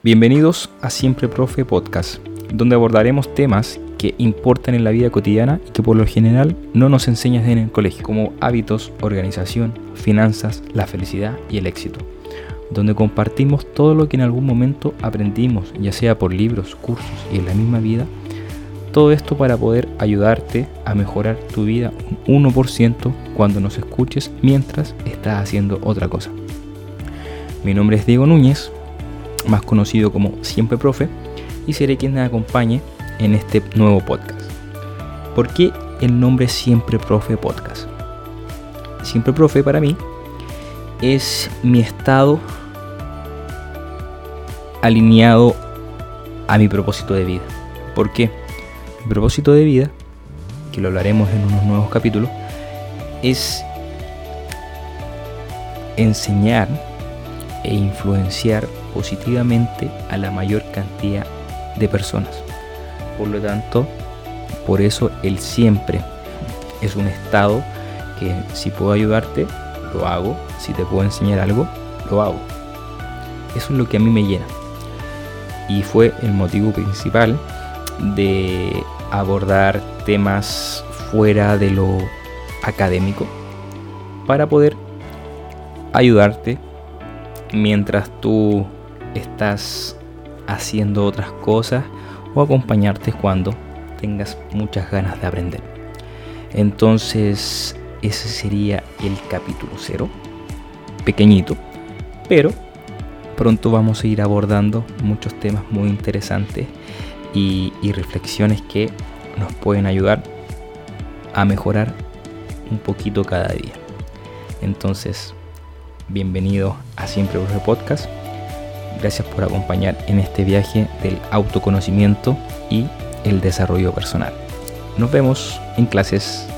Bienvenidos a Siempre Profe Podcast, donde abordaremos temas que importan en la vida cotidiana y que por lo general no nos enseñan en el colegio, como hábitos, organización, finanzas, la felicidad y el éxito, donde compartimos todo lo que en algún momento aprendimos, ya sea por libros, cursos y en la misma vida, todo esto para poder ayudarte a mejorar tu vida un 1% cuando nos escuches mientras estás haciendo otra cosa. Mi nombre es Diego Núñez, más conocido como Siempre Profe, y seré quien me acompañe en este nuevo podcast. ¿Por qué el nombre Siempre Profe Podcast? Siempre Profe para mí es mi estado alineado a mi propósito de vida. ¿Por qué? Mi propósito de vida, que lo hablaremos en unos nuevos capítulos, es enseñar e influenciar positivamente a la mayor cantidad de personas. Por lo tanto, por eso el siempre es un estado que si puedo ayudarte, lo hago. Si te puedo enseñar algo, lo hago. Eso es lo que a mí me llena. Y fue el motivo principal de abordar temas fuera de lo académico para poder ayudarte mientras tú estás haciendo otras cosas o acompañarte cuando tengas muchas ganas de aprender. Entonces ese sería el capítulo cero, pequeñito, pero pronto vamos a ir abordando muchos temas muy interesantes y, y reflexiones que nos pueden ayudar a mejorar un poquito cada día. Entonces, bienvenido a Siempre Profe Podcast. Gracias por acompañar en este viaje del autoconocimiento y el desarrollo personal. Nos vemos en clases.